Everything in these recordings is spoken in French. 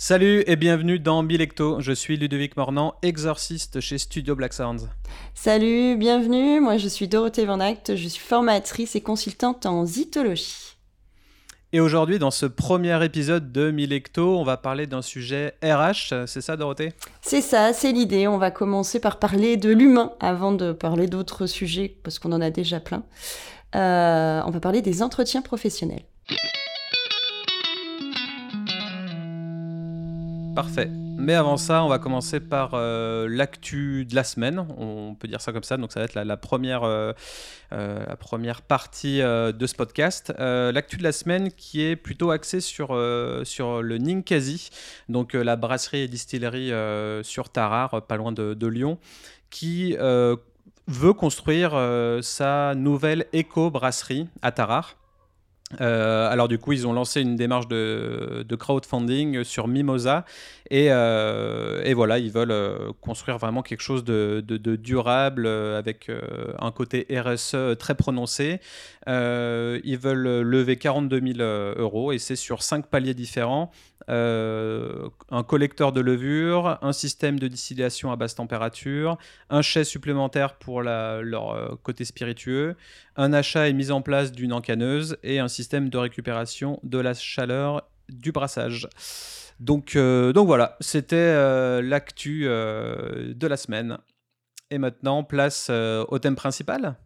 Salut et bienvenue dans Bilecto. Je suis Ludovic Mornan, exorciste chez Studio Black Sounds. Salut, bienvenue. Moi, je suis Dorothée Van Act. Je suis formatrice et consultante en zytologie. Et aujourd'hui, dans ce premier épisode de Milecto, on va parler d'un sujet RH. C'est ça, Dorothée? C'est ça, c'est l'idée. On va commencer par parler de l'humain avant de parler d'autres sujets, parce qu'on en a déjà plein. Euh, on va parler des entretiens professionnels. Parfait. Mais avant ça, on va commencer par euh, l'actu de la semaine. On peut dire ça comme ça. Donc, ça va être la, première, euh, euh, la première partie de ce podcast. l'actu de la semaine qui est plutôt axée sur, sur le Ninkasi, donc la brasserie et distillerie sur Tarare, pas loin de, de Lyon, qui veut construire sa nouvelle éco-brasserie à Tarare. Euh, alors du coup, ils ont lancé une démarche de, crowdfunding sur Mimosa euh, et, voilà, ils veulent euh, construire vraiment quelque chose de, durable avec un côté RSE très prononcé. ils veulent lever 42 000 euros et c'est sur cinq paliers différents. un collecteur de levure, un système de distillation à basse température, un chai supplémentaire pour leur côté spiritueux, un achat et mise en place d'une encaneuse et un système de récupération de la chaleur du brassage. Donc, euh, donc voilà, c'était euh, l'actu euh, de la semaine. Et maintenant, place au thème principal.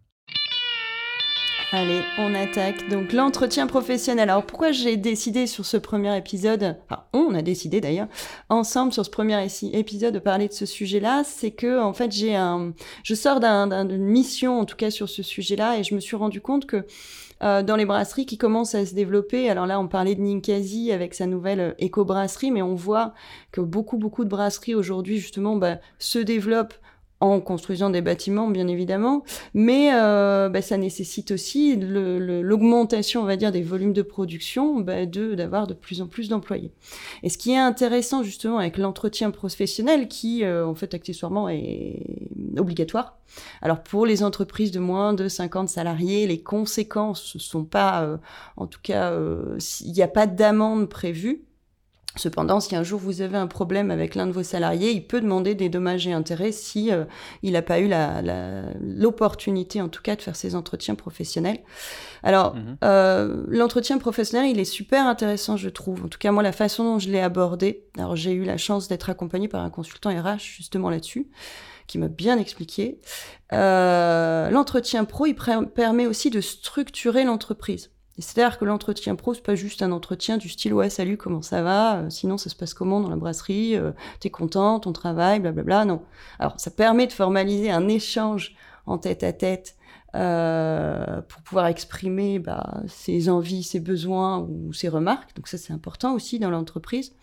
Allez, on attaque. Donc l'entretien professionnel. Alors pourquoi j'ai décidé sur ce premier épisode, enfin on a décidé d'ailleurs, ensemble sur ce premier épisode de parler de ce sujet-là, c'est que en fait j'ai un, je sors d'une mission en tout cas sur ce sujet-là et je me suis rendu compte que euh, dans les brasseries qui commencent à se développer. Alors là, on parlait de Ninkasi avec sa nouvelle euh, éco-brasserie, mais on voit que beaucoup, beaucoup de brasseries aujourd'hui, justement, bah, se développent en construisant des bâtiments, bien évidemment, mais euh, bah, ça nécessite aussi l'augmentation, on va dire, des volumes de production, bah, d'avoir de plus en plus d'employés. Et ce qui est intéressant justement avec l'entretien professionnel, qui euh, en fait accessoirement est obligatoire. Alors pour les entreprises de moins de 50 salariés, les conséquences ne sont pas, euh, en tout cas, il n'y a pas d'amende prévue. Cependant, si un jour vous avez un problème avec l'un de vos salariés, il peut demander des dommages et intérêts si euh, il n'a pas eu l'opportunité, en tout cas, de faire ses entretiens professionnels. Alors, mhm. euh, l'entretien professionnel, il est super intéressant, je trouve. En tout cas, moi, la façon dont je l'ai abordé. Alors, j'ai eu la chance d'être accompagné par un consultant RH justement là-dessus, qui m'a bien expliqué. Euh, l'entretien pro, il permet aussi de structurer l'entreprise. C'est-à-dire que l'entretien pro, c'est pas juste un entretien du style ouais salut comment ça va, euh, sinon ça se passe comment dans la brasserie, euh, t'es content, ton travail, blablabla. Non. Alors ça permet de formaliser un échange en tête à tête euh, pour pouvoir exprimer bah, ses envies, ses besoins ou ses remarques. Donc ça c'est important aussi dans l'entreprise.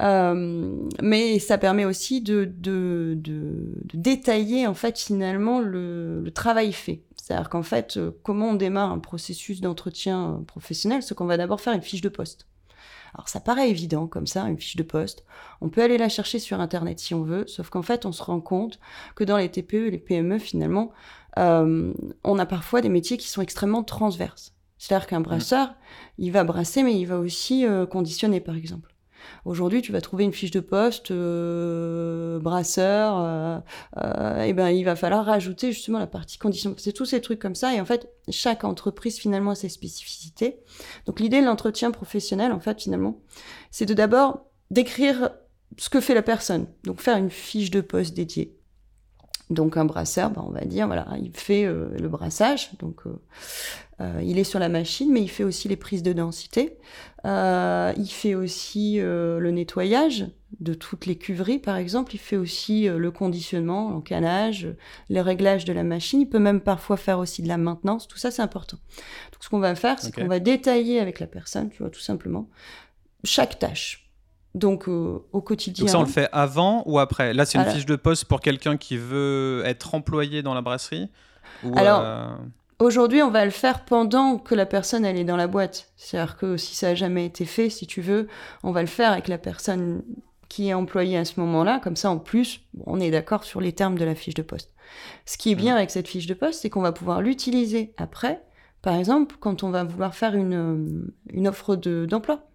mais ça permet aussi de, de, de, détailler en fait finalement le, le travail fait. C'est-à-dire qu'en fait, euh, comment on démarre un processus d'entretien euh, professionnel C'est qu'on va d'abord faire une fiche de poste. Alors ça paraît évident comme ça, une fiche de poste. On peut aller la chercher sur Internet si on veut, sauf qu'en fait on se rend compte que dans les TPE et les PME finalement, euh, on a parfois des métiers qui sont extrêmement transverses. C'est-à-dire qu'un brasseur, il va brasser, mais il va aussi conditionner par exemple. Aujourd'hui, tu vas trouver une fiche de poste, euh, brasseur, euh, euh, ben il va falloir rajouter justement la partie condition. C'est tous ces trucs comme ça. Et en fait, chaque entreprise finalement a ses spécificités. Donc l'idée de l'entretien professionnel, en fait, finalement, c'est de d'abord décrire ce que fait la personne. Donc faire une fiche de poste dédiée. Donc un brasseur, ben, on va dire, voilà, il fait le brassage, donc euh, il est sur la machine, mais il fait aussi les prises de densité. Euh, il fait aussi euh, le nettoyage de toutes les cuveries, par exemple. Il fait aussi le conditionnement, l'encanage, les réglages de la machine. Il peut même parfois faire aussi de la maintenance. Tout ça, c'est important. Donc, ce qu'on va faire, c'est qu'on va détailler avec la personne, tu vois, tout simplement, chaque tâche. Donc au quotidien. Donc ça, on le fait avant ou après? Là, c'est une fiche de poste pour quelqu'un qui veut être employé dans la brasserie Alors, Aujourd'hui, on va le faire pendant que la personne elle est dans la boîte. C'est-à-dire que si ça n'a jamais été fait, si tu veux, on va le faire avec la personne qui est employée à ce moment-là. Comme ça, en plus, on est d'accord sur les termes de la fiche de poste. Ce qui est bien mmh. avec cette fiche de poste, c'est qu'on va pouvoir l'utiliser après. Par exemple, quand on va vouloir faire une, une offre d'emploi.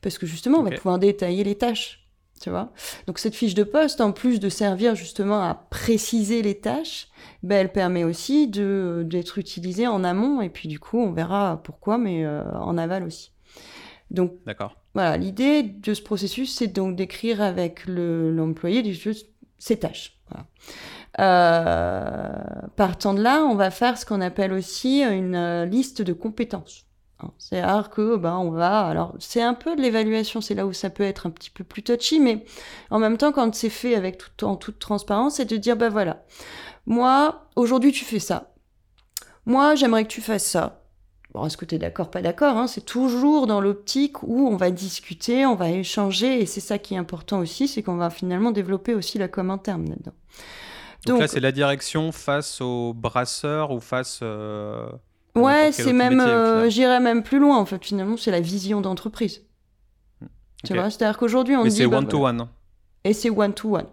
Parce que justement, on va pouvoir détailler les tâches. Tu vois Donc cette fiche de poste, en plus de servir justement à préciser les tâches, ben, elle permet aussi d'être utilisée en amont, et puis du coup, on verra pourquoi, mais euh, en aval aussi. Donc, voilà, l'idée de ce processus, c'est donc d'écrire avec l'employé ses tâches. Euh, partant de là, on va faire ce qu'on appelle aussi une euh, liste de compétences. Hein, que ben on va alors c'est un peu de l'évaluation, c'est là où ça peut être un petit peu plus touchy, mais en même temps quand c'est fait avec tout en toute transparence, c'est de dire ben voilà, moi aujourd'hui tu fais ça, moi j'aimerais que tu fasses ça. Bon, est-ce que tu es d'accord, pas d'accord hein, C'est toujours dans l'optique où on va discuter, on va échanger, et c'est ça qui est important aussi, c'est qu'on va finalement développer aussi la com interne là-dedans. Donc, là, c'est la direction face aux brasseurs ou face. Euh, ouais, c'est même. Euh, j'irais même plus loin, en fait, finalement, c'est la vision d'entreprise. Hmm, tu vois, c'est-à-dire qu'aujourd'hui, on Mais dit. c'est bah, one-to-one. Et c'est one-to-one.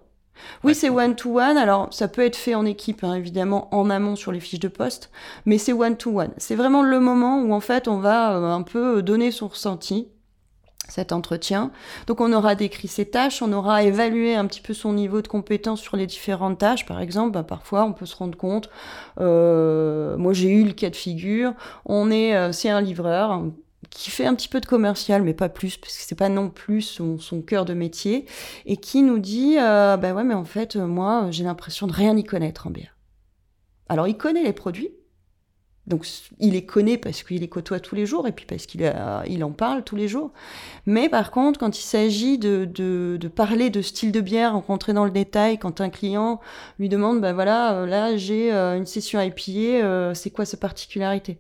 Oui, c'est one-to-one. Alors, ça peut être fait en équipe, hein, évidemment, en amont sur les fiches de poste, mais c'est one-to-one. C'est vraiment le moment où, en fait, on va euh, un peu donner son ressenti cet entretien. Donc on aura décrit ses tâches, on aura évalué un petit peu son niveau de compétence sur les différentes tâches. Par exemple, bah, parfois on peut se rendre compte, euh, moi j'ai eu le cas de figure, on est, euh, c'est un livreur qui fait un petit peu de commercial, mais pas plus, parce que c'est pas non plus son, cœur de métier, et qui nous dit, euh, bah ouais, mais en fait, moi, j'ai l'impression de rien y connaître en bière. Alors, il connaît les produits, donc il les connaît parce qu'il les côtoie tous les jours et puis parce qu'il il en parle tous les jours. Mais par contre, quand il s'agit de, de, parler de style de bière, rentrer dans le détail, quand un client lui demande, ben voilà, euh, là j'ai euh, une session IPA, euh, c'est quoi sa particularité?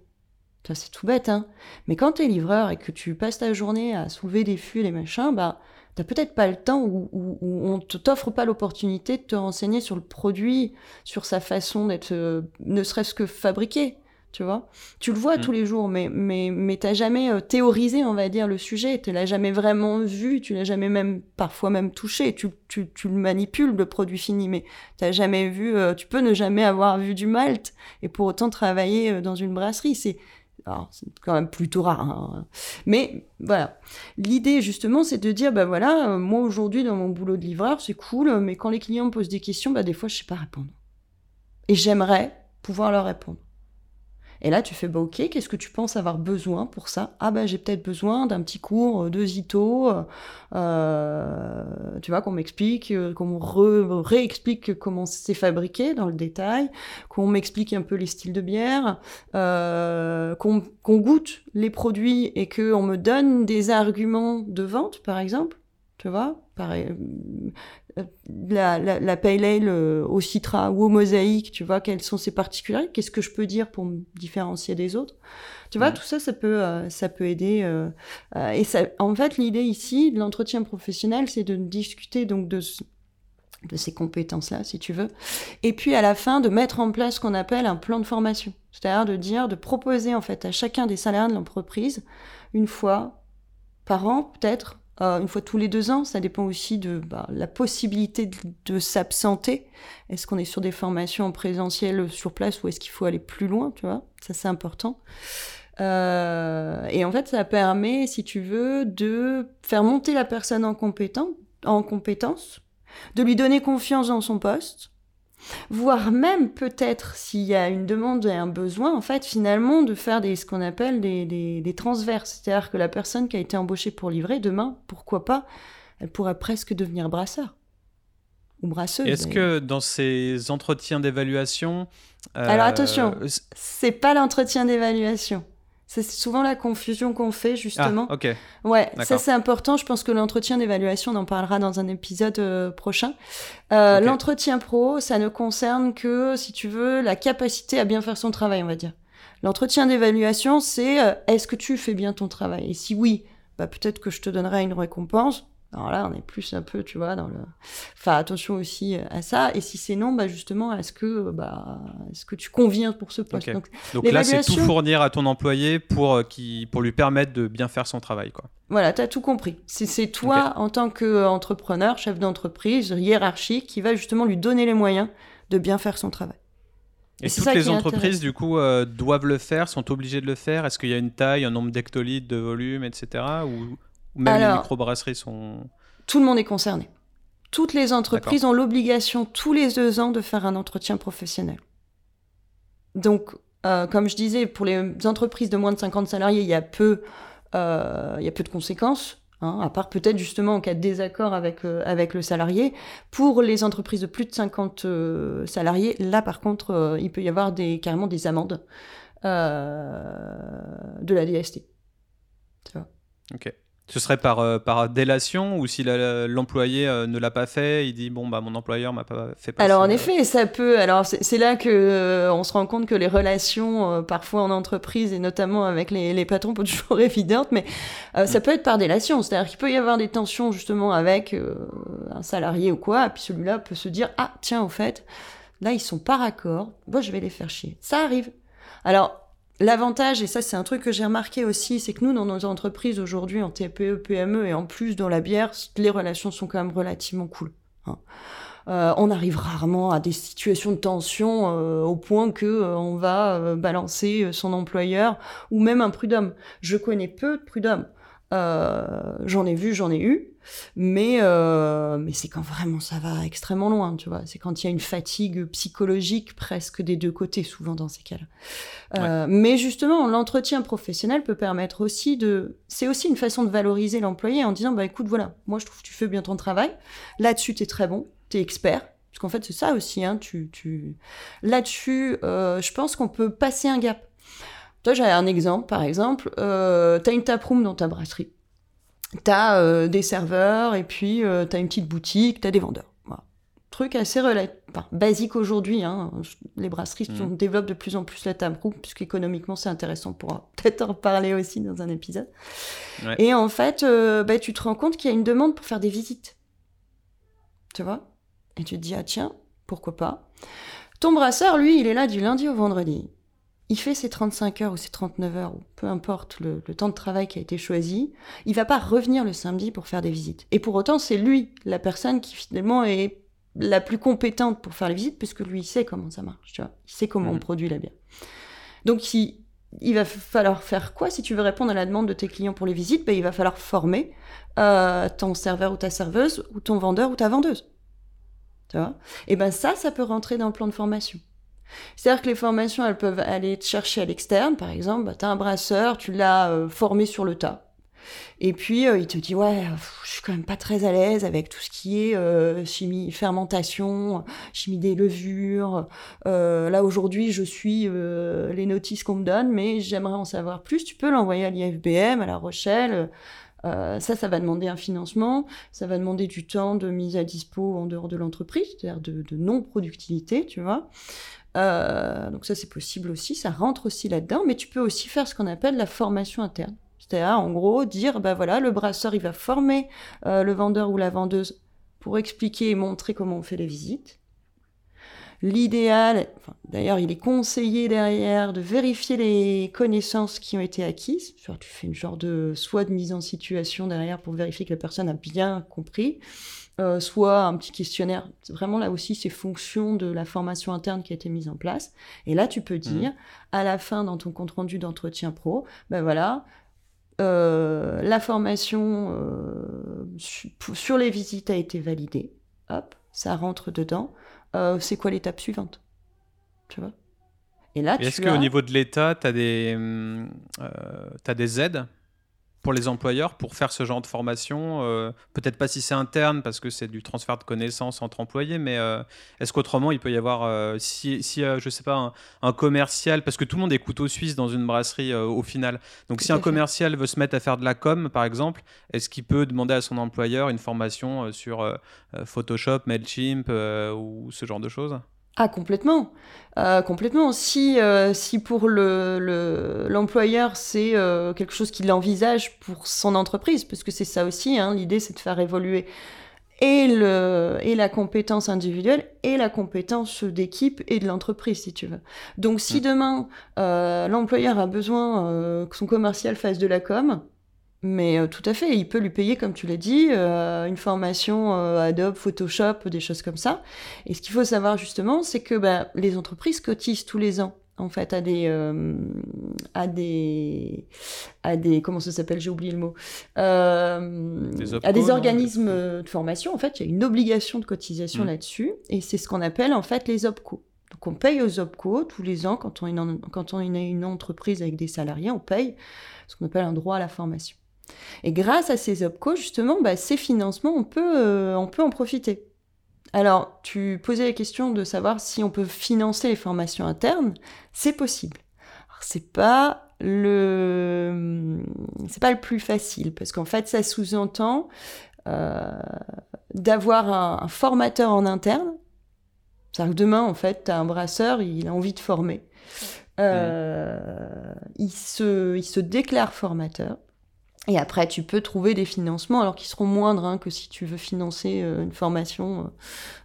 Ça c'est tout bête, hein. Mais quand tu es livreur et que tu passes ta journée à soulever des fûts et machins, bah t'as peut-être pas le temps ou, ou, ou on t'offre pas l'opportunité de te renseigner sur le produit, sur sa façon d'être, ne serait-ce que fabriqué tu vois. Tu le vois mm. tous les jours, mais, mais, mais t'as jamais euh, théorisé, on va dire, le sujet, tu l'as jamais vraiment vu, tu l'as jamais même, parfois même touché, tu, tu, tu le manipules, le produit fini, mais t'as jamais vu, euh, tu peux ne jamais avoir vu du malt, et pour autant travailler euh, dans une brasserie, c'est, c'est quand même plutôt rare. Hein. Mais voilà. L'idée, justement, c'est de dire, bah voilà, moi aujourd'hui, dans mon boulot de livreur, c'est cool, mais quand les clients me posent des questions, bah des fois, je sais pas répondre. Et j'aimerais pouvoir leur répondre. Et là, tu fais, bah, ok, qu'est-ce que tu penses avoir besoin pour ça? Ah, bah, j'ai peut-être besoin d'un petit cours euh, de Zito, euh, tu vois, qu'on m'explique, euh, qu'on réexplique comment c'est fabriqué dans le détail, qu'on m'explique un peu les styles de bière, qu'on goûte les produits et qu'on me donne des arguments de vente, par exemple tu vois? Pareil, la, la, la pale ale euh, au citra ou au mosaïque, tu vois, quelles sont ses particularités, qu'est-ce que je peux dire pour me différencier des autres. Tu vois, tout ça, ça peut, euh, ça peut aider. Euh, et ça, en fait, l'idée ici de l'entretien professionnel, c'est de discuter donc de, de ces compétences-là, si tu veux, et puis à la fin de mettre en place ce qu'on appelle un plan de formation, c'est-à-dire de dire, de proposer en fait à chacun des salariés de l'entreprise une fois par an, peut-être euh, une fois tous les deux ans. Ça dépend aussi de bah, la possibilité de, s'absenter. Est-ce qu'on est sur des formations en présentiel sur place ou est-ce qu'il faut aller plus loin, tu vois? Ça, c'est important. Euh, et en fait, ça permet, si tu veux, de faire monter la personne en, compétence, en compétence, de lui donner confiance dans son poste, voire même peut-être s'il y a une demande et un besoin, en fait, finalement, de faire des, ce qu'on appelle des, des, transverses. C'est-à-dire que la personne qui a été embauchée pour livrer, demain, pourquoi pas, elle pourrait presque devenir brasseur ou brasseuse. Est-ce que dans ces entretiens d'évaluation... Alors attention, euh, c'est pas l'entretien d'évaluation. C'est souvent la confusion qu'on fait justement. Ah, ok. Ouais, ça c'est important. Je pense que l'entretien d'évaluation, on en parlera dans un épisode euh, prochain. Euh, L'entretien pro, ça ne concerne que, si tu veux, la capacité à bien faire son travail, on va dire. L'entretien d'évaluation, c'est euh, est-ce que tu fais bien ton travail? Et si oui, bah, peut-être que je te donnerai une récompense. Alors là, on est plus un peu, tu vois, dans le. Enfin, attention aussi à ça. Et si c'est non, bah justement, est-ce que, bah, est-ce que tu conviens pour ce poste? Donc, là, c'est tout fournir à ton employé pour, euh, qui, pour lui permettre de bien faire son travail, quoi. Voilà, tu as tout compris. C'est toi, en tant qu'entrepreneur, chef d'entreprise, hiérarchique, qui va justement lui donner les moyens de bien faire son travail. Et, toutes les entreprises, du coup, euh, doivent le faire, sont obligées de le faire? Est-ce qu'il y a une taille, un nombre d'hectolitres de volume, etc. Ou Ou même les microbrasseries sont. Tout le monde est concerné. Toutes les entreprises ont l'obligation tous les deux ans de faire un entretien professionnel. Donc, euh, comme je disais, pour les entreprises de moins de 50 salariés, il y a peu, euh, il y a peu de conséquences. Hein, à part peut-être justement en cas de désaccord avec, euh, avec le salarié. Pour les entreprises de plus de 50 salariés, là par contre, il peut y avoir des, carrément des amendes de la DST. Tu vois Ok. Ce serait par, euh, par délation ou si l'employé euh, ne l'a pas fait, il dit bon bah mon employeur m'a pas fait passer. Alors en effet, ça peut. Alors c'est là que euh, on se rend compte que les relations parfois en entreprise et notamment avec les, les patrons peuvent toujours évidentes, mais ça mm. peut être par délation. C'est-à-dire qu'il peut y avoir des tensions justement avec un salarié ou quoi, et puis celui-là peut se dire ah tiens au fait là ils sont pas raccord, moi je vais les faire chier. Ça arrive. Alors L'avantage, et ça c'est un truc que j'ai remarqué aussi, c'est que nous, dans nos entreprises aujourd'hui, en TPE, PME et en plus dans la bière, les relations sont quand même relativement cool. Hein. Euh, on arrive rarement à des situations de tension euh, au point que euh, on va balancer son employeur ou même un prud'homme. Je connais peu de prud'hommes. j'en ai vu, j'en ai eu, mais, euh, mais c'est quand vraiment ça va extrêmement loin, tu vois. C'est quand il y a une fatigue psychologique presque des deux côtés, souvent dans ces cas-là. Euh, mais justement, l'entretien professionnel peut permettre aussi de... C'est aussi une façon de valoriser l'employé en disant, bah écoute, voilà, moi je trouve que tu fais bien ton travail, là-dessus tu es très bon, tu es expert, parce qu'en fait c'est ça aussi, hein, tu, tu... là-dessus, euh, je pense qu'on peut passer un gap. Toi, j'ai un exemple, par exemple, euh, tu as une taproom dans ta brasserie t'as euh, des serveurs et puis euh, t'as une petite boutique, t'as des vendeurs. Truc assez basique aujourd'hui. Hein. Les brasseries mmh. développent de plus en plus la table puisqu'économiquement c'est intéressant. pour peut-être en parler aussi dans un épisode. Et en fait, euh, bah, tu te rends compte qu'il y a une demande pour faire des visites. Tu vois? Et tu te dis, ah tiens, pourquoi pas? Ton brasseur, lui, il est là du lundi au vendredi il fait ses 35 heures ou ses 39 heures, ou peu importe le, temps de travail qui a été choisi, il va pas revenir le samedi pour faire des visites. Et pour autant, c'est lui, la personne qui finalement est la plus compétente pour faire les visites, puisque lui, il sait comment ça marche, tu vois. Il sait comment on mmh. produit la bière. Donc, il, il va falloir faire quoi? Si tu veux répondre à la demande de tes clients pour les visites ben, Il va falloir former euh, ton serveur ou ta serveuse, ou ton vendeur ou ta vendeuse. Tu vois? Et ben ça, ça peut rentrer dans le plan de formation. C'est-à-dire que les formations, elles peuvent aller te chercher à l'externe, par exemple, bah, tu as un brasseur, tu l'as euh, formé sur le tas. Et puis, euh, il te dit, ouais, je suis quand même pas très à l'aise avec tout ce qui est euh, chimie, fermentation, chimie des levures. là, aujourd'hui, je suis les notices qu'on me donne, mais j'aimerais en savoir plus. Tu peux l'envoyer à l'IFBM, à La Rochelle. ça, ça va demander un financement, ça va demander du temps de mise à dispo en dehors de l'entreprise, c'est-à-dire de non-productivité, tu vois. Euh, donc ça c'est possible aussi, ça rentre aussi là-dedans, mais tu peux aussi faire ce qu'on appelle la formation interne. C'est-à-dire en gros dire, ben voilà, le brasseur il va former euh, le vendeur ou la vendeuse pour expliquer et montrer comment on fait les visites. L'idéal, d'ailleurs il est conseillé derrière de vérifier les connaissances qui ont été acquises. tu fais une genre de soit de mise en situation derrière pour vérifier que la personne a bien compris, euh, soit un petit questionnaire. Vraiment là aussi, c'est fonction de la formation interne qui a été mise en place. Et là, tu peux mmh. dire, à la fin, dans ton compte rendu d'entretien pro, ben voilà, euh, la formation euh, sur les visites a été validée. Hop, ça rentre dedans. c'est quoi l'étape suivante? Tu vois? Et là, Est-ce qu'au niveau de l'État, tu as, as des aides? Pour les employeurs pour faire ce genre de formation euh, Peut-être pas si c'est interne parce que c'est du transfert de connaissances entre employés, mais euh, est-ce qu'autrement il peut y avoir, euh, si, si je sais pas, un, commercial, parce que tout le monde est couteau suisse dans une brasserie au final. Donc si un commercial veut se mettre à faire de la com, par exemple, est-ce qu'il peut demander à son employeur une formation sur Photoshop, Mailchimp ou ce genre de choses? Ah, complètement. Euh, complètement. Si, euh, si pour l'employeur, le, l'employeur c'est euh, quelque chose qu'il envisage pour son entreprise, parce que c'est ça aussi, hein, l'idée c'est de faire évoluer et, le, et la compétence individuelle et la compétence d'équipe et de l'entreprise, si tu veux. Donc si mm. demain, l'employeur a besoin que son commercial fasse de la com, mais euh, tout à fait, il peut lui payer, comme tu l'as dit, euh, une formation euh, Adobe, Photoshop, des choses comme ça. Et ce qu'il faut savoir justement, c'est que bah, les entreprises cotisent tous les ans en fait à des à des à des comment ça s'appelle j'ai oublié le mot à des organismes de formation en fait il y a une obligation de cotisation mm. là-dessus et c'est ce qu'on appelle en fait les OPCO donc on paye aux OPCO tous les ans quand on, est quand on est une entreprise avec des salariés, on paye ce qu'on appelle un droit à la formation. Et grâce à ces OPCO, justement, bah, ces financements, on peut, euh, on peut en profiter. Alors, tu posais la question de savoir si on peut financer les formations internes. C'est possible. C'est pas le, c'est pas le plus facile parce qu'en fait, ça sous-entend euh, d'avoir un, formateur en interne c'est-à-dire que demain, en fait, tu as un brasseur, il a envie de former. Euh, il, se, il se déclare formateur. Et après, tu peux trouver des financements, alors qui seront moindres hein, que si tu veux financer euh, une formation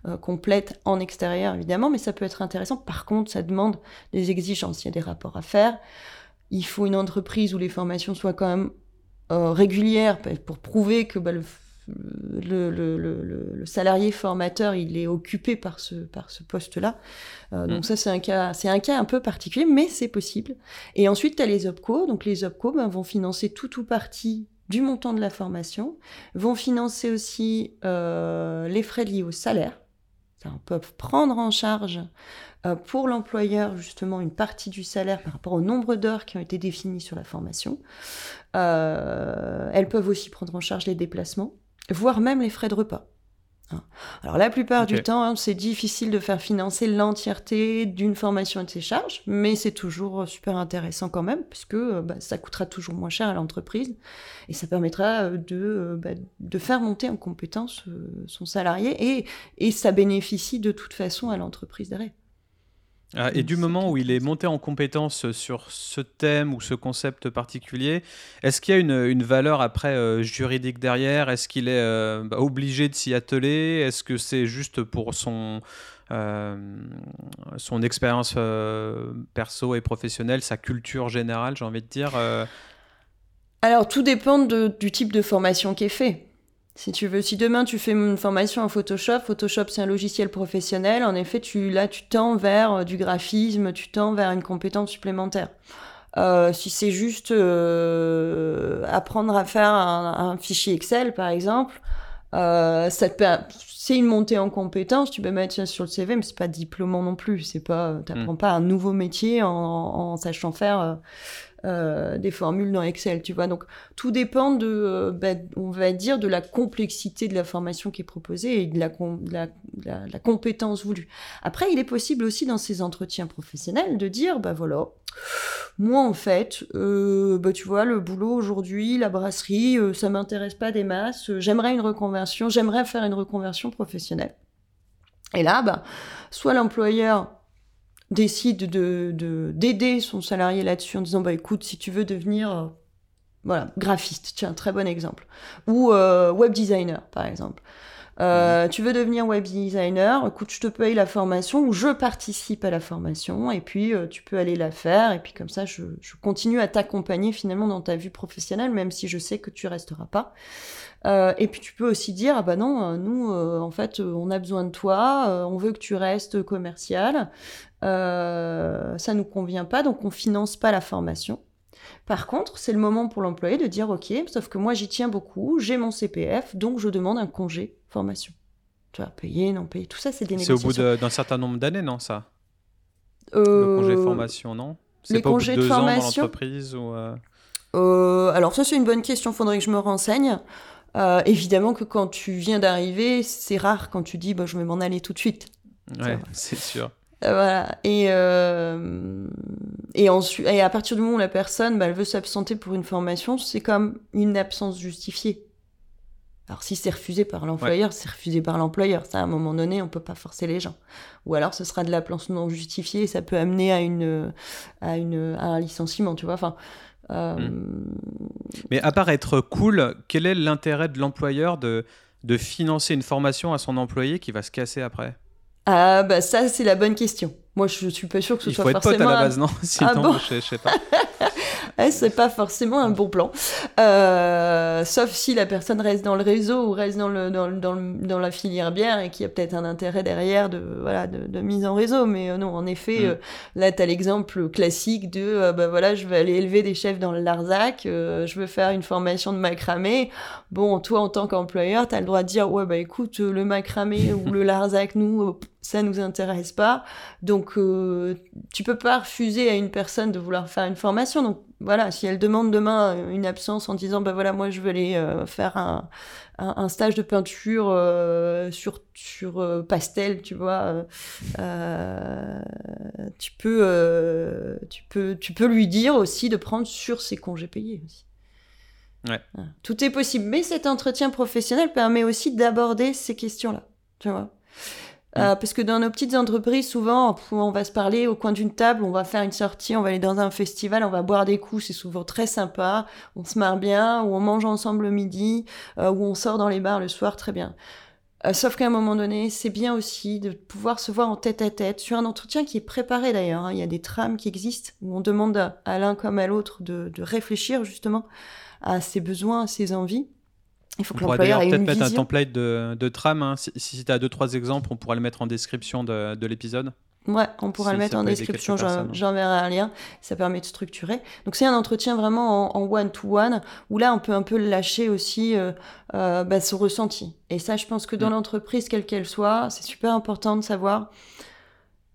euh, complète en extérieur, évidemment, mais ça peut être intéressant. Par contre, ça demande des exigences, il y a des rapports à faire. Il faut une entreprise où les formations soient quand même régulières pour prouver que bah, le, le, le, salarié formateur, il est occupé par ce, par ce poste-là. Euh, donc mm. ça, c'est un, cas, c'est un cas un peu particulier, mais c'est possible. Et ensuite, tu as les OPCO. Donc les OPCO ben, vont financer tout ou partie du montant de la formation, vont financer aussi euh, les frais liés au salaire. Ils peuvent prendre en charge euh, pour l'employeur justement une partie du salaire par rapport au nombre d'heures qui ont été définies sur la formation. elles peuvent aussi prendre en charge les déplacements voire même les frais de repas. Hein. Alors la plupart du temps, hein, c'est difficile de faire financer l'entièreté d'une formation et de ses charges, mais c'est toujours super intéressant quand même, puisque euh, bah, ça coûtera toujours moins cher à l'entreprise et ça permettra euh, de, euh, bah, de faire monter en compétence son salarié et, et ça bénéficie de toute façon à l'entreprise derrière. Ah, et du moment où il est monté en compétence sur ce thème ou ce concept particulier, est-ce qu'il y a une, valeur après euh, juridique derrière? Est-ce qu'il est, euh, bah, obligé de s'y atteler? Est-ce que c'est juste pour son, euh, son expérience perso et professionnelle, sa culture générale, j'ai envie de dire Alors tout dépend du type de formation qui est fait. Si tu veux, si demain tu fais une formation en Photoshop, Photoshop c'est un logiciel professionnel, en effet, tu, là tu tends vers euh, du graphisme, tu tends vers une compétence supplémentaire. Euh, si c'est juste euh, apprendre à faire un, fichier Excel, par exemple, euh, ça c'est une montée en compétence. Tu peux mettre ça sur le CV, mais c'est pas diplômant non plus. C'est pas, t'apprends mm. pas un nouveau métier en, en sachant faire euh, des formules dans Excel, tu vois. Donc tout dépend de, euh, bah, on va dire, de la complexité de la formation qui est proposée et de la, compétence voulue. Après, il est possible aussi dans ces entretiens professionnels de dire, bah voilà, moi en fait, euh, bah, tu vois, le boulot aujourd'hui, la brasserie, ça m'intéresse pas des masses, j'aimerais une reconversion, j'aimerais faire une reconversion professionnelle. Et là, bah, soit l'employeur décide de d'aider son salarié là-dessus en disant bah écoute si tu veux devenir euh, voilà graphiste tiens très bon exemple. Ou euh, web designer par exemple. Euh, mhm. tu veux devenir web designer écoute je te paye la formation ou je participe à la formation et puis tu peux aller la faire et puis comme ça je, je continue à t'accompagner finalement dans ta vie professionnelle même si je sais que tu resteras pas euh, et puis tu peux aussi dire ah bah non euh, nous euh, en fait on a besoin de toi on veut que tu restes commercial. Ça nous convient pas donc on finance pas la formation. Par contre c'est le moment pour l'employé de dire ok sauf que moi j'y tiens beaucoup j'ai mon CPF donc je demande un congé formation. Tu vois payer non payer tout ça c'est des négociations c'est au bout d'un certain nombre d'années non ça? Le congé formation non? C'est pas congés de formation. l'entreprise ou alors ça c'est une bonne question faudrait que je me renseigne euh, évidemment que quand tu viens d'arriver, c'est rare quand tu dis bah, je vais m'en aller tout de suite. Ouais, c'est sûr. Euh, voilà. Et, euh, et, ensuite, et à partir du moment où la personne bah, elle veut s'absenter pour une formation, c'est comme une absence justifiée. Alors si c'est refusé par l'employeur, c'est refusé par l'employeur. Ça, à un moment donné, on peut pas forcer les gens. Ou alors ce sera de l'absence non justifiée et ça peut amener à, une, à, une, à un licenciement, tu vois. Enfin, euh, hmm. Mais à part être cool, quel est l'intérêt de l'employeur de, de financer une formation à son employé qui va se casser après? Ah bah ça c'est la bonne question. Moi je suis pas sûr que ce Il soit faut être forcément pote à la base non Sinon ah bon je, sais pas. c'est pas forcément un bon plan. Euh, sauf si la personne reste dans le réseau ou reste dans, le, dans, dans, dans la filière bière et qu'il y a peut-être un intérêt derrière de, voilà, de, de mise en réseau. Mais euh, non, en effet, mm. euh, là, tu as l'exemple classique de bah voilà, je vais aller élever des chefs dans le Larzac, je veux faire une formation de macramé. Bon, toi, en tant qu'employeur, tu as le droit de dire ouais, bah écoute, le macramé ou le Larzac, nous, ça nous intéresse pas. Donc, euh, tu peux pas refuser à une personne de vouloir faire une formation. Donc, voilà, si elle demande demain une absence en disant, bah voilà, moi je veux aller euh, faire un, un, stage de peinture euh, sur, sur euh, pastel, tu vois, tu, peux, tu, peux, tu peux lui dire aussi de prendre sur ses congés payés aussi. Ouais. Tout est possible. Mais cet entretien professionnel permet aussi d'aborder ces questions-là, tu vois. Euh, parce que dans nos petites entreprises, souvent, on va se parler au coin d'une table, on va faire une sortie, on va aller dans un festival, on va boire des coups, c'est souvent très sympa, on se marre bien, ou on mange ensemble le midi, euh, ou on sort dans les bars le soir, très bien. Euh, sauf qu'à un moment donné, c'est bien aussi de pouvoir se voir en tête à tête sur un entretien qui est préparé d'ailleurs. Hein. Il y a des trames qui existent où on demande à l'un comme à l'autre de, de réfléchir justement à ses besoins, à ses envies. Il faut que l'employeur ait peut-être mettre un template de, de trame. Hein. Si, si tu as deux, trois exemples, on pourra le mettre en description de, de l'épisode. Ouais, on pourra le mettre en description, j'enverrai un lien, ça permet de structurer. Donc c'est un entretien vraiment en one-to-one, où là on peut un peu lâcher aussi euh, euh, bah, son ressenti. Et ça je pense que dans mm. l'entreprise, quelle qu'elle soit, c'est super important de savoir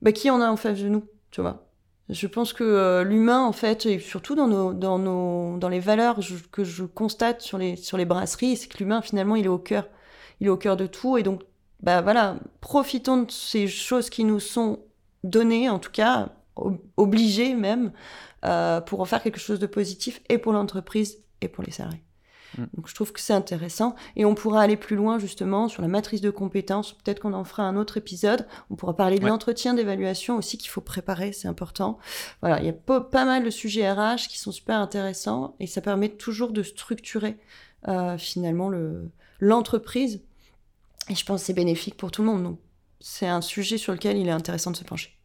bah, qui on a en face de nous, tu vois. Je pense que euh, l'humain, en fait, et surtout dans, nos, dans, nos, dans les valeurs que je constate sur les, sur les brasseries, c'est que l'humain, finalement, il est au cœur. Il est au cœur de tout. Et donc, bah voilà, profitons de ces choses qui nous sont données, en tout cas, obligées même, euh, pour en faire quelque chose de positif, et pour l'entreprise, et pour les salariés. Mm. Donc je trouve que c'est intéressant et on pourra aller plus loin justement sur la matrice de compétences. Peut-être qu'on en fera un autre épisode. On pourra parler de l'entretien d'évaluation aussi qu'il faut préparer, c'est important. Voilà, il y a pas, mal de sujets RH qui sont super intéressants et ça permet toujours de structurer euh, finalement le l'entreprise. Et je pense que c'est bénéfique pour tout le monde. Donc c'est un sujet sur lequel il est intéressant de se pencher.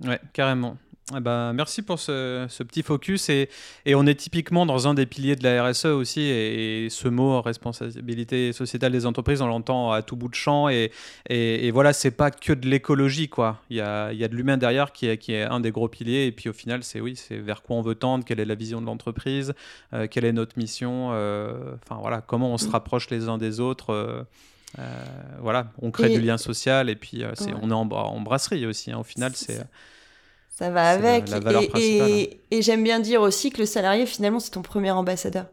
Ouais, carrément. Eh ben, merci pour ce, petit focus. Et, et, on est typiquement dans un des piliers de la RSE aussi. Et, ce mot, responsabilité sociétale des entreprises, on l'entend à tout bout de champ. Et, et, voilà, c'est pas que de l'écologie, quoi. Il y a, y a de l'humain derrière qui est, qui est un des gros piliers. Et puis au final, c'est oui, c'est vers quoi on veut tendre, quelle est la vision de l'entreprise, euh, quelle est notre mission. Euh, enfin voilà, comment on se rapproche les uns des autres. Euh, voilà, on crée du lien social et puis on est en, en, brasserie aussi. Hein. Au final, c'est ça va avec. et, et, j'aime bien dire aussi que le salarié, finalement, c'est ton premier ambassadeur.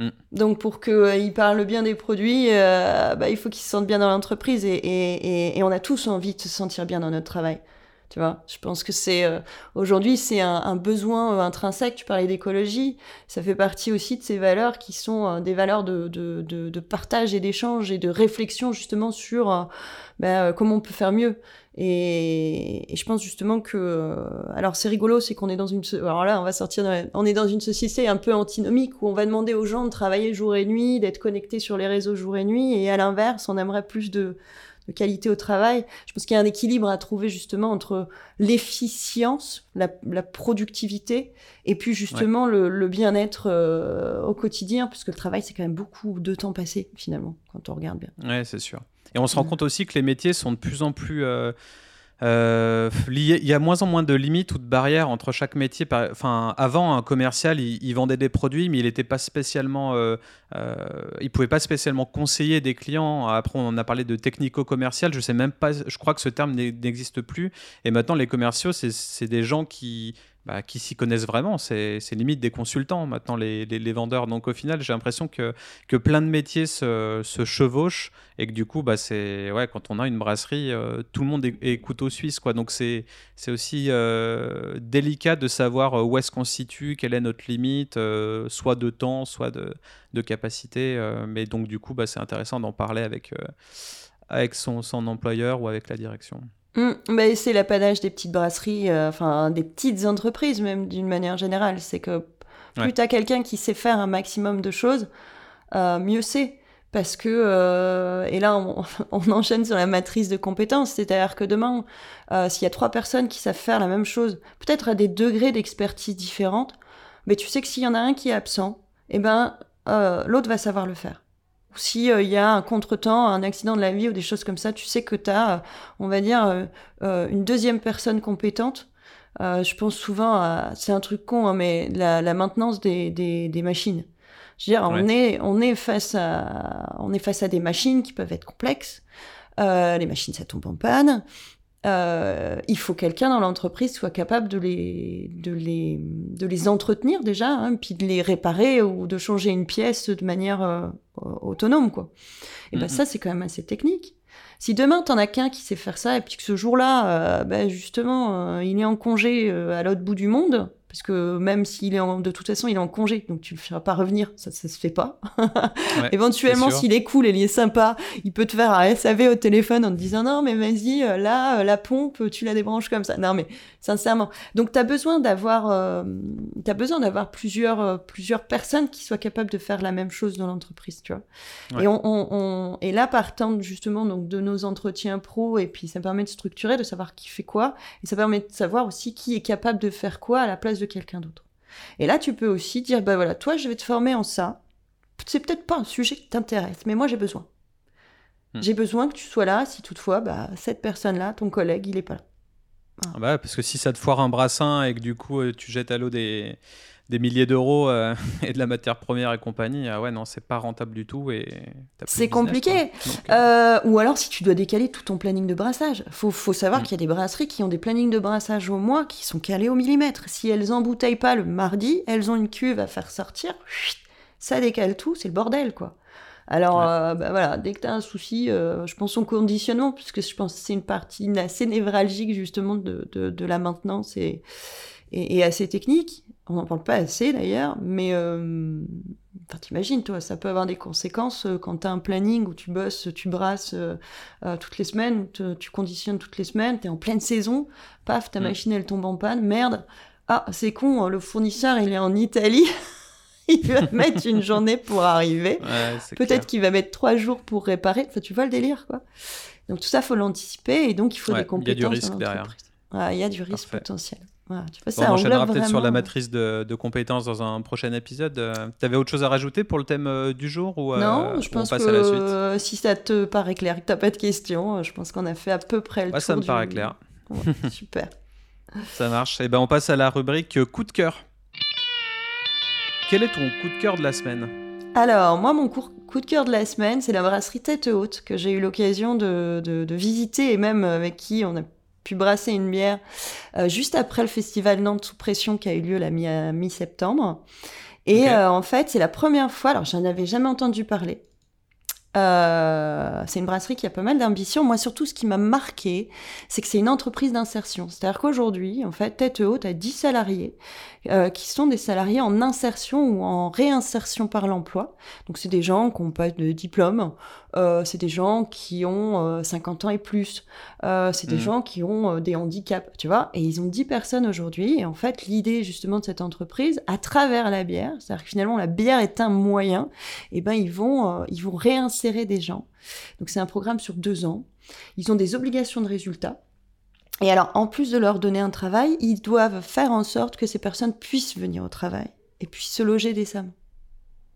Mm. Donc pour qu'il euh, parle bien des produits, euh, bah, il faut qu'il se sente bien dans l'entreprise et, et, on a tous envie de se sentir bien dans notre travail. Tu vois, je pense que c'est euh, aujourd'hui c'est un, besoin intrinsèque. Tu parlais d'écologie, ça fait partie aussi de ces valeurs qui sont des valeurs de, de, de, partage et d'échange et de réflexion justement sur bah, comment on peut faire mieux. Et, je pense justement que, euh, alors c'est rigolo, c'est qu'on est dans une, alors là on va sortir, on est dans une société un peu antinomique où on va demander aux gens de travailler jour et nuit, d'être connectés sur les réseaux jour et nuit, et à l'inverse, on aimerait plus de, de qualité au travail. Je pense qu'il y a un équilibre à trouver justement entre l'efficience, la, la, productivité, et puis justement le, le bien-être euh, au quotidien, parce que le travail c'est quand même beaucoup de temps passé finalement quand on regarde bien. Ouais, c'est sûr. Et on se rend compte aussi que les métiers sont de plus en plus euh, euh, liés. Il y a moins en moins de limites ou de barrières entre chaque métier. Enfin, avant, un commercial, il, vendait des produits, mais il n'était pas spécialement, euh, il pouvait pas spécialement conseiller des clients. Après, on a parlé de technico-commercial. Je sais même pas. Je crois que ce terme n'existe plus. Et maintenant, les commerciaux, c'est des gens qui bah, qui s'y connaissent vraiment. C'est limite des consultants maintenant, les, les, vendeurs. Donc au final, j'ai l'impression que, que plein de métiers se, chevauchent et que du coup, bah, ouais, quand on a une brasserie, euh, tout le monde est, couteau suisse. Quoi. Donc c'est aussi euh, délicat de savoir euh, où est-ce qu'on se situe, quelle est notre limite, soit de temps, soit de, de capacité. mais donc du coup, bah, c'est intéressant d'en parler avec, avec son, son employeur ou avec la direction. Mmh, c'est l'apanage des petites brasseries, euh, enfin des petites entreprises même d'une manière générale. C'est que plus tu as quelqu'un qui sait faire un maximum de choses, euh, mieux c'est. Parce que, euh, et là on, on, enchaîne sur la matrice de compétences, c'est-à-dire que demain, s'il y a trois personnes qui savent faire la même chose, peut-être à des degrés d'expertise différentes, mais tu sais que s'il y en a un qui est absent, eh ben, euh, l'autre va savoir le faire. Ou s'il il y a un contretemps, un accident de la vie ou des choses comme ça, tu sais que tu as, on va dire, une deuxième personne compétente je pense souvent à, c'est un truc con, hein, mais la, la maintenance des, des, des, machines. Je veux dire, on est, on est face à, on est face à des machines qui peuvent être complexes. Euh, les machines, ça tombe en panne. Euh, il faut quelqu'un dans l'entreprise soit capable de les, de les, de les entretenir déjà, hein, puis de les réparer ou de changer une pièce de manière euh, autonome, quoi. Et ben ça, c'est quand même assez technique. Si demain, t'en as qu'un qui sait faire ça, et puis que ce jour-là, euh, ben justement, il est en congé à l'autre bout du monde, parce que même s'il est en, de toute façon, il est en congé, donc tu le feras pas revenir, ça, ça se fait pas. Éventuellement, s'il est cool et il est sympa, il peut te faire un SAV au téléphone en te disant non, mais vas-y, euh, là, euh, la pompe, tu la débranches comme ça. Non, mais sincèrement. Donc, tu as besoin d'avoir, euh, as besoin d'avoir plusieurs, euh, plusieurs personnes qui soient capables de faire la même chose dans l'entreprise, tu vois. Et, on, on, et là, partant justement donc, de nos entretiens pro, et puis ça permet de structurer, de savoir qui fait quoi, et ça permet de savoir aussi qui est capable de faire quoi à la place de quelqu'un d'autre. Et là, tu peux aussi dire, bah voilà, toi, je vais te former en ça. C'est peut-être pas un sujet qui t'intéresse, mais moi, j'ai besoin. Hmm. J'ai besoin que tu sois là, si toutefois, bah, cette personne-là, ton collègue, il est pas là. Ah bah, parce que si ça te foire un brassin et que du coup, euh, tu jettes à l'eau des, des milliers d'euros euh, et de la matière première et compagnie, ah ouais, non, c'est pas rentable du tout. et C'est compliqué. Euh, euh... ou alors si tu dois décaler tout ton planning de brassage. Faut, faut savoir mm. qu'il y a des brasseries qui ont des plannings de brassage au mois qui sont calés au millimètre. Si elles embouteillent pas le mardi, elles ont une cuve à faire sortir, ça décale tout, c'est le bordel, quoi. Alors, euh, bah voilà, dès que tu as un souci, euh, je pense au conditionnement, puisque je pense que c'est une partie assez névralgique justement de, de, de la maintenance et, et, et, assez technique on n'en parle pas assez d'ailleurs, mais euh, enfin, t'imagines, toi, ça peut avoir des conséquences euh, quand tu as un planning où tu bosses, tu brasses euh, toutes les semaines, tu conditionnes toutes les semaines, tu es en pleine saison, paf, ta mm. machine elle tombe en panne, merde, ah, c'est con, hein, le fournisseur il est en Italie. il va mettre une journée pour arriver. Peut-être qu'il va mettre trois jours pour réparer. Enfin, tu vois le délire, quoi. Donc tout ça, faut l'anticiper et donc il faut des compétences. Il y a du risque derrière. Il y a du risque potentiel tu on enchaînera peut-être sur la matrice de, compétences dans un prochain épisode. Euh, tu avais autre chose à rajouter pour le thème euh, du jour ou, euh, Non, je pense passe que à la suite? si ça te paraît clair, que tu n'as pas de questions, je pense qu'on a fait à peu près le tour. Ça me paraît clair. super. Ça marche. Et eh ben on passe à la rubrique coup de cœur. Quel est ton coup de cœur de la semaine? Alors, moi, mon coup de cœur de la semaine, c'est la brasserie Tête Haute que j'ai eu l'occasion de, de, visiter et même avec qui on a pu brasser une bière euh, juste après le festival Nantes sous pression qui a eu lieu la mi-septembre. Et euh, en fait, c'est la première fois, alors j'en avais jamais entendu parler. Euh, c'est une brasserie qui a pas mal d'ambition. Moi, surtout, ce qui m'a marqué, c'est que c'est une entreprise d'insertion. C'est-à-dire qu'aujourd'hui, en fait, Tête Haute a 10 salariés euh, qui sont des salariés en insertion ou en réinsertion par l'emploi. Donc, c'est des gens qui n'ont pas de diplôme, euh, c'est des gens qui ont 50 ans et plus, c'est des mmh. gens qui ont des handicaps, tu vois. Et ils ont 10 personnes aujourd'hui. Et en fait, l'idée justement de cette entreprise, à travers la bière, c'est-à-dire que finalement, la bière est un moyen, et eh ben ils vont, ils vont réinsérer des gens. Donc c'est un programme sur deux ans. Ils ont des obligations de résultats. Et alors, en plus de leur donner un travail, ils doivent faire en sorte que ces personnes puissent venir au travail et puissent se loger décemment.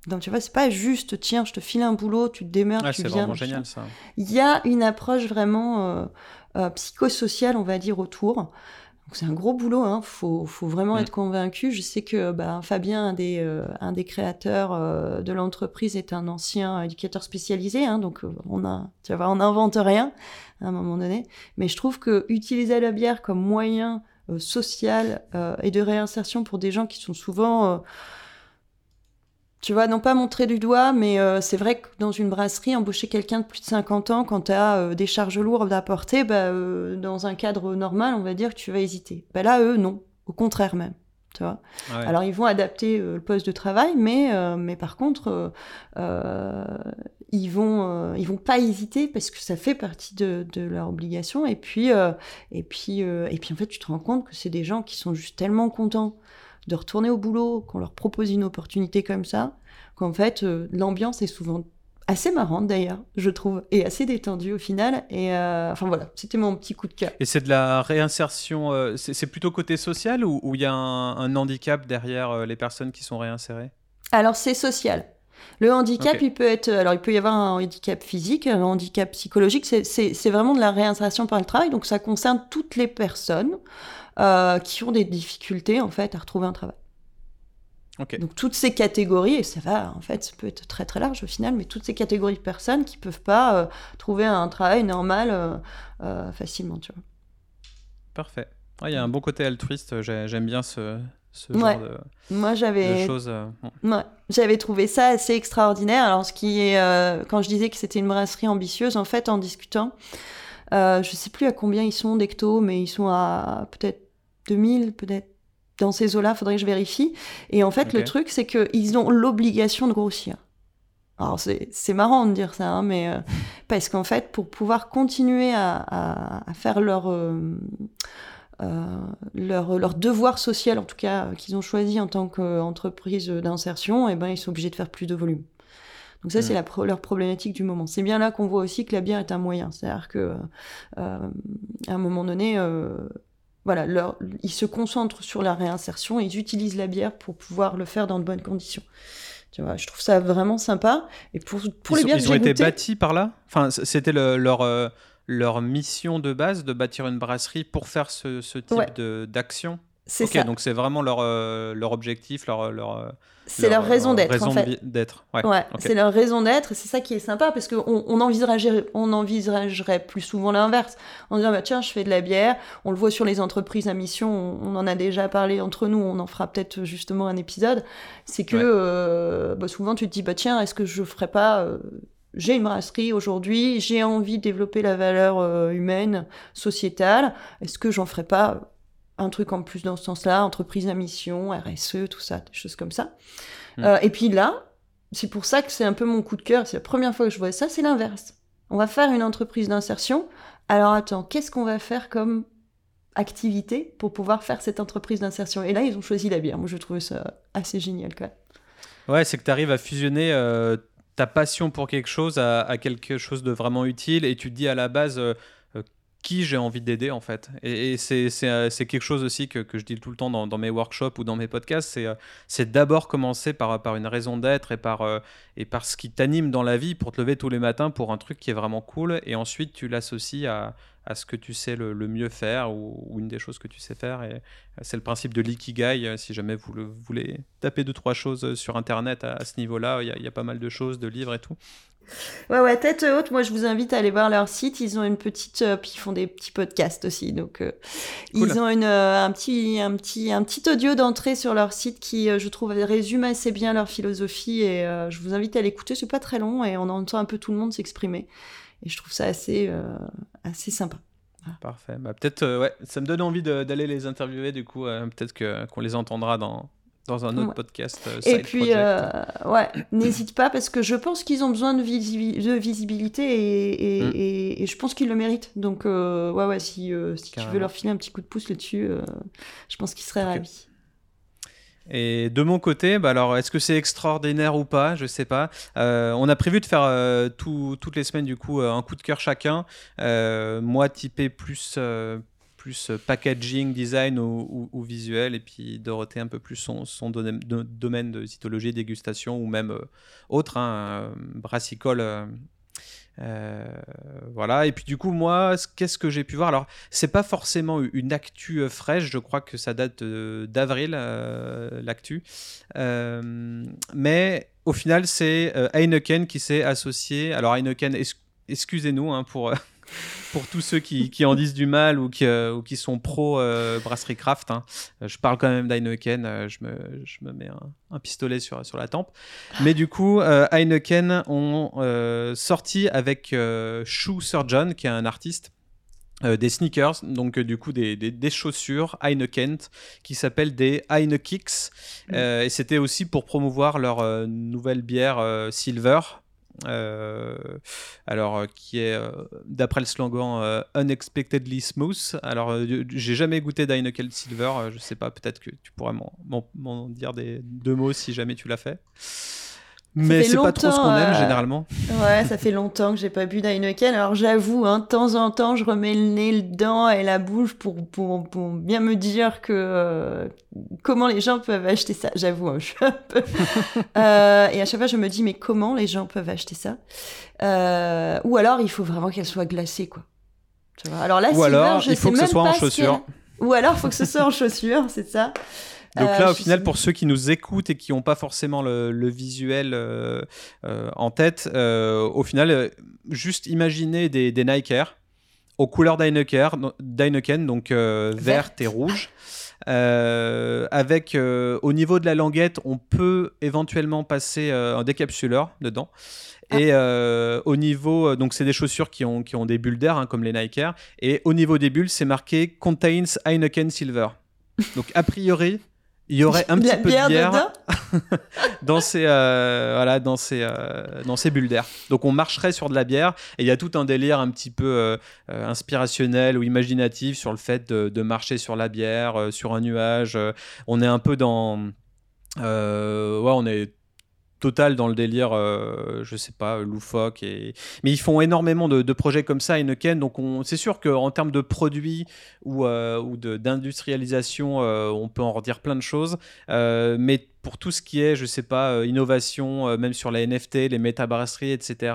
Donc tu vois, c'est pas juste tiens, je te file un boulot, tu te démerdes, tu viens. C'est vraiment génial ça. Il y a une approche vraiment euh, euh, psychosociale, on va dire, autour c'est un gros boulot, hein. faut, faut vraiment mm. être convaincu. Je sais que bah, Fabien, un des, euh, un des créateurs de l'entreprise, est un ancien éducateur spécialisé, hein, donc on a, tu vois, on n'invente rien à un moment donné. Mais je trouve que utiliser la bière comme moyen social et de réinsertion pour des gens qui sont souvent tu vois, non pas montrer du doigt, mais euh, c'est vrai que dans une brasserie, embaucher quelqu'un de plus de 50 ans, quand tu as euh, des charges lourdes à porter, bah, euh, dans un cadre normal, on va dire que tu vas hésiter. Bah, là, eux, non. Au contraire même. Tu vois? Alors, ils vont adapter le poste de travail, mais, mais par contre, ils vont ils vont pas hésiter parce que ça fait partie de, de leur obligation. Et puis, et, puis, et puis, en fait, tu te rends compte que c'est des gens qui sont juste tellement contents de retourner au boulot, qu'on leur propose une opportunité comme ça, qu'en fait, euh, l'ambiance est souvent assez marrante d'ailleurs, je trouve, et assez détendue au final. Et enfin voilà, c'était mon petit coup de cœur. Et c'est de la réinsertion, c'est plutôt côté social ou il y a un, handicap derrière les personnes qui sont réinsérées? Alors c'est social. Le handicap, il peut être, alors il peut y avoir un handicap physique, un handicap psychologique. C'est vraiment de la réinsertion par le travail, donc ça concerne toutes les personnes euh, qui ont des difficultés en fait à retrouver un travail. Donc toutes ces catégories, et ça va, en fait, ça peut être très très large au final, mais toutes ces catégories de personnes qui peuvent pas euh, trouver un travail normal euh, facilement, tu vois. Parfait. Il y a un bon côté altruiste, j'aime bien ce, ce genre de, Moi, j'avais, choses. j'avais trouvé ça assez extraordinaire. Alors, ce qui est, euh, quand je disais que c'était une brasserie ambitieuse, en fait, en discutant, euh, je sais plus à combien ils sont d'hecto, mais ils sont à peut-être 2000, peut-être dans ces eaux-là, faudrait que je vérifie. Et en fait, le truc, c'est qu'ils ont l'obligation de grossir. Alors c'est, c'est marrant de dire ça, hein, mais euh, parce qu'en fait, pour pouvoir continuer à, à, à faire leur euh, euh, leur, leur, devoir social, en tout cas, qu'ils ont choisi en tant qu'entreprise d'insertion, et eh ben, ils sont obligés de faire plus de volume. Donc ça, c'est mm. leur problématique du moment. C'est bien là qu'on voit aussi que la bière est un moyen. C'est-à-dire que euh, à un moment donné, euh, voilà, leur, ils se concentrent sur la réinsertion et ils utilisent la bière pour pouvoir le faire dans de bonnes conditions. Tu vois, je trouve ça vraiment sympa. Et pour, pour les bières ils ont été bâtis par là? Enfin, c'était leur leur mission de base de bâtir une brasserie pour faire ce, type d'action C'est ça. donc c'est vraiment leur, euh, leur objectif, leur. leur euh, c'est leur, raison d'être. En fait. d'être. Ouais, c'est leur raison d'être c'est ça qui est sympa parce qu'on on envisagerait, on envisagerait plus souvent l'inverse. En disant, bah, tiens, je fais de la bière. On le voit sur les entreprises à mission, on, en a déjà parlé entre nous, on en fera peut-être justement un épisode. C'est que euh, bah, souvent tu te dis, bah, tiens, est-ce que je ferais pas j'ai une brasserie aujourd'hui, j'ai envie de développer la valeur euh, humaine, sociétale. Est-ce que j'en ferais pas un truc en plus dans ce sens-là, entreprise à mission, RSE, tout ça, des choses comme ça. Mm. Euh, et puis là, c'est pour ça que c'est un peu mon coup de cœur. C'est la première fois que je vois ça, c'est l'inverse. On va faire une entreprise d'insertion. Alors attends, qu'est-ce qu'on va faire comme activité pour pouvoir faire cette entreprise d'insertion? Et là, ils ont choisi la bière. Moi, je trouve ça assez génial quand même. Ouais, c'est que tu arrives à fusionner euh, ta passion pour quelque chose à, quelque chose de vraiment utile et tu te dis à la base euh, euh, qui j'ai envie d'aider en fait. Et, euh, c'est quelque chose aussi que, je dis tout le temps dans, mes workshops ou dans mes podcasts, c'est d'abord commencer par, par une raison d'être et, et par ce qui t'anime dans la vie pour te lever tous les matins pour un truc qui est vraiment cool et ensuite tu l'associes à, à ce que tu sais le, mieux faire ou, une des choses que tu sais faire. Et c'est le principe de l'ikigai. Si jamais vous, voulez taper deux, trois choses sur Internet à, ce niveau-là, il y, a pas mal de choses, de livres et tout. Ouais, ouais, tête haute, moi je vous invite à aller voir leur site. Ils ont une petite. Euh, puis ils font des petits podcasts aussi. Donc euh, ils ont une, euh, un, petit, un, petit, un petit audio d'entrée sur leur site qui, je trouve, résume assez bien leur philosophie. Et je vous invite à l'écouter. C'est pas très long et on entend un peu tout le monde s'exprimer. Et je trouve ça assez, euh, assez sympa. Parfait. Bah, peut-être, euh, ouais, ça me donne envie d'aller les interviewer. Du coup, euh, peut-être qu'on les entendra dans, dans un autre podcast. et puis, ouais, n'hésite pas parce que je pense qu'ils ont besoin de, de visibilité et, mm. et, et, je pense qu'ils le méritent. Donc, ouais, ouais, si, si tu veux leur filer un petit coup de pouce là-dessus, je pense qu'ils seraient ravis. Et de mon côté, bah alors, est-ce que c'est extraordinaire ou pas? Je sais pas. Euh, on a prévu de faire euh, toutes les semaines du coup euh, un coup de cœur chacun. moi, typé plus packaging, design ou, visuel, et puis Dorothée un peu plus son, son domaine, de, domaine de cytologie, dégustation ou même autre, hein, brassicole euh, voilà, et puis du coup, moi, qu'est-ce que j'ai pu voir? Alors, c'est pas forcément une actu euh, fraîche, je crois que ça date d'avril, euh, l'actu. mais au final, c'est Heineken qui s'est associé. Alors, Heineken, excusez-nous hein, pour pour tous ceux qui, qui, en disent du mal ou qui, euh, ou qui sont pro euh, brasserie craft. Hein. Euh, je parle quand même d'Heineken, je, me, je me mets un, pistolet sur, sur la tempe. Mais du coup, Heineken ont sorti avec Shoe Surgeon, qui est un artiste. des sneakers, donc du coup des, des, chaussures Heineken qui s'appellent des Heinekicks. Mmh. et c'était aussi pour promouvoir leur nouvelle bière Silver, euh, alors euh, qui est euh, d'après le slogan unexpectedly smooth. Alors j'ai jamais goûté d'Heineken Silver, je sais pas, peut-être que tu pourrais m'en dire deux mots si jamais tu l'as fait. Mais c'est pas trop ce qu'on aime généralement. Ouais, ça fait longtemps que j'ai pas bu d'Heineken. Alors j'avoue, hein, de temps en temps, je remets le nez, le dent et la bouche pour, pour, pour bien me dire que comment les gens peuvent acheter ça. J'avoue, hein, je suis un peu. et à chaque fois, je me dis, mais comment les gens peuvent acheter ça? Ou alors, il faut vraiment qu'elle soit glacée, quoi. Alors là, Ou alors, il faut que ce soit en chaussures. Ou alors, il faut que ce soit en chaussures, c'est ça. Donc là, euh, au final, pour ceux qui nous écoutent et qui n'ont pas forcément le, visuel euh, euh, en tête, au final, juste imaginez des, des Nike Air aux couleurs d'Heineken, donc verte et rouge. avec au niveau de la languette, on peut éventuellement passer un décapsuleur dedans. Ah. Et au niveau, donc c'est des chaussures qui ont, qui ont des bulles d'air, hein, comme les Nike Air. Et au niveau des bulles, c'est marqué Contains Heineken Silver. Donc a priori, il y aurait un petit peu de bière dans ces euh, voilà dans ces euh, dans ces bulles d'air. Donc on marcherait sur de la bière et il y a tout un délire un petit peu euh, inspirationnel ou imaginatif sur le fait de, de marcher sur la bière, sur un nuage. on est un peu dans ouais, on est total dans le délire, euh, je sais pas, loufoque. Et... Mais ils font énormément de, projets comme ça, Heineken. Donc c'est sûr qu'en termes de produits ou, euh, d'industrialisation, euh, on peut en redire plein de choses. mais pour tout ce qui est, je sais pas, innovation, même sur les NFT, les métabrasseries, etc.,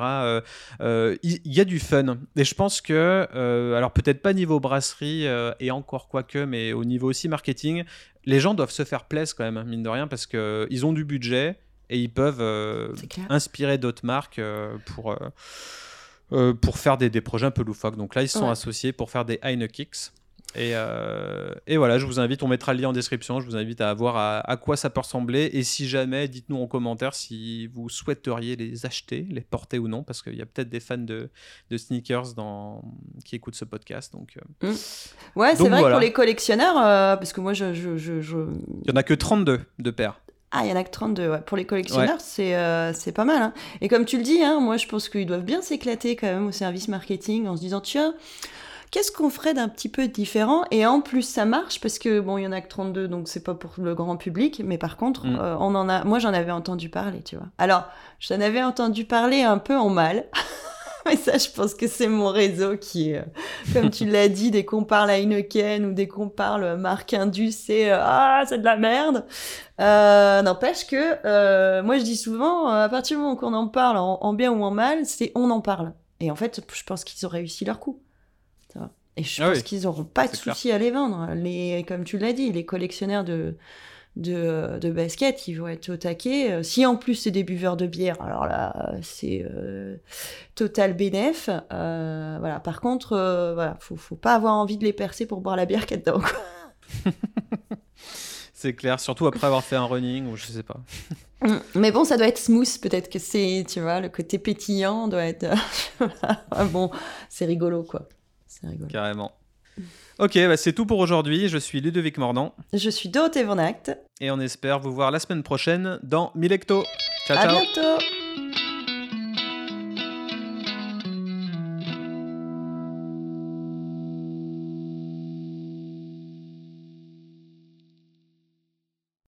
il y, a du fun. Et je pense que, alors peut-être pas niveau brasserie et encore quoique, mais au niveau aussi marketing, les gens doivent se faire plaisir quand même, mine de rien, parce qu'ils ont du budget et ils peuvent euh, inspirer d'autres marques euh, pour, euh, pour faire des, des, projets un peu loufoques. Donc là, ils se sont associés pour faire des Heinekicks. Et, et, voilà, je vous invite, on mettra le lien en description, je vous invite à voir à, quoi ça peut ressembler. Et si jamais, dites-nous en commentaire si vous souhaiteriez les acheter, les porter ou non, parce qu'il y a peut-être des fans de, de, sneakers dans, qui écoutent ce podcast. Donc, mmh. Ouais, c'est vrai que pour les collectionneurs, parce que moi, je, je, je, Il n'y en a que 32 de paires. Ah, il y en a que 32. Pour les collectionneurs, euh, c'est pas mal. Hein. Et comme tu le dis, hein, moi je pense qu'ils doivent bien s'éclater quand même au service marketing en se disant tiens, qu'est-ce qu'on ferait d'un petit peu différent? Et en plus, ça marche parce que bon, il y en a que 32, donc c'est pas pour le grand public. Mais par contre, mm. euh, on en a. Moi, j'en avais entendu parler, tu vois. Alors, j'en avais entendu parler un peu en mal. Mais ça, je pense que c'est mon réseau qui, euh, comme tu l'as dit, dès qu'on parle à Heineken ou dès qu'on parle marque Indus, c'est euh, ah, c'est de la merde. Euh, N'empêche que euh, moi, je dis souvent, à partir du moment qu'on en parle en, bien ou en mal, c'est on en parle. Et en fait, je pense qu'ils ont réussi leur coup. Et je ah pense qu'ils n'auront pas de souci à les vendre. Les, comme tu l'as dit, les collectionneurs de de, de, basket, ils vont être au taquet. Euh, si en plus c'est des buveurs de bière, alors là c'est euh, total bénéf. Euh, voilà. Par contre, euh, voilà, faut, faut pas avoir envie de les percer pour boire la bière qu'il y a dedans. c'est clair, surtout après avoir fait un running ou je sais pas. Mm. Mais bon, ça doit être smooth, peut-être que c'est, tu vois, le côté pétillant doit être. bon, c'est rigolo quoi. C'est rigolo. Carrément. Ok, bah c'est tout pour aujourd'hui. Je suis Ludovic Mordant. Je suis Dorothée Von Et on espère vous voir la semaine prochaine dans Milecto. Ciao, à ciao. bientôt.